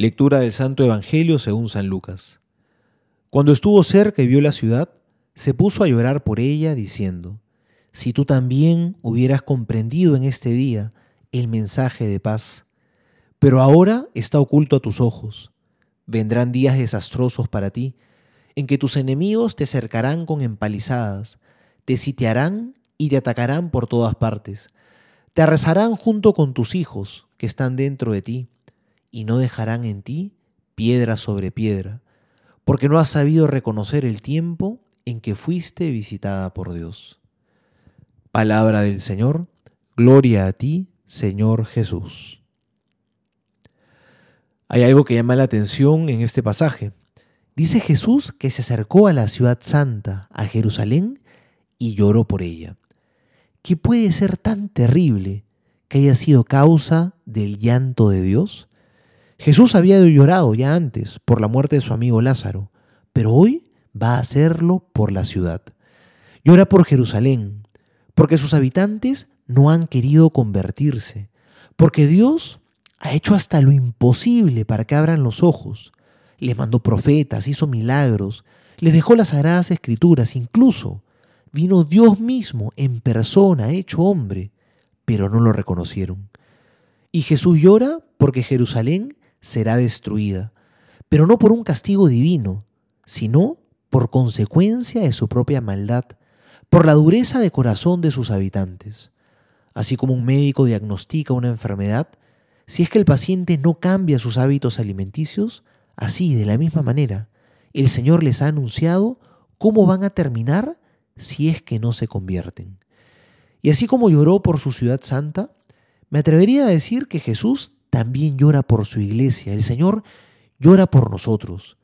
Lectura del Santo Evangelio según San Lucas. Cuando estuvo cerca y vio la ciudad, se puso a llorar por ella, diciendo, Si tú también hubieras comprendido en este día el mensaje de paz, pero ahora está oculto a tus ojos. Vendrán días desastrosos para ti, en que tus enemigos te cercarán con empalizadas, te sitiarán y te atacarán por todas partes, te arrasarán junto con tus hijos que están dentro de ti y no dejarán en ti piedra sobre piedra, porque no has sabido reconocer el tiempo en que fuiste visitada por Dios. Palabra del Señor, gloria a ti, Señor Jesús. Hay algo que llama la atención en este pasaje. Dice Jesús que se acercó a la ciudad santa, a Jerusalén, y lloró por ella. ¿Qué puede ser tan terrible que haya sido causa del llanto de Dios? Jesús había llorado ya antes por la muerte de su amigo Lázaro, pero hoy va a hacerlo por la ciudad. Llora por Jerusalén, porque sus habitantes no han querido convertirse, porque Dios ha hecho hasta lo imposible para que abran los ojos. Les mandó profetas, hizo milagros, les dejó las sagradas escrituras, incluso vino Dios mismo en persona, hecho hombre, pero no lo reconocieron. Y Jesús llora porque Jerusalén será destruida, pero no por un castigo divino, sino por consecuencia de su propia maldad, por la dureza de corazón de sus habitantes. Así como un médico diagnostica una enfermedad, si es que el paciente no cambia sus hábitos alimenticios, así, de la misma manera, el Señor les ha anunciado cómo van a terminar si es que no se convierten. Y así como lloró por su ciudad santa, me atrevería a decir que Jesús también llora por su iglesia. El Señor llora por nosotros,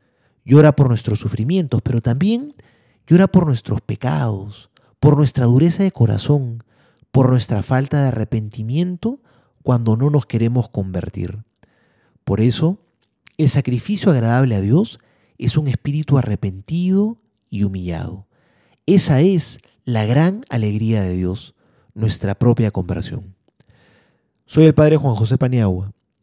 llora por nuestros sufrimientos, pero también llora por nuestros pecados, por nuestra dureza de corazón, por nuestra falta de arrepentimiento cuando no nos queremos convertir. Por eso, el sacrificio agradable a Dios es un espíritu arrepentido y humillado. Esa es la gran alegría de Dios, nuestra propia conversión. Soy el Padre Juan José Paniagua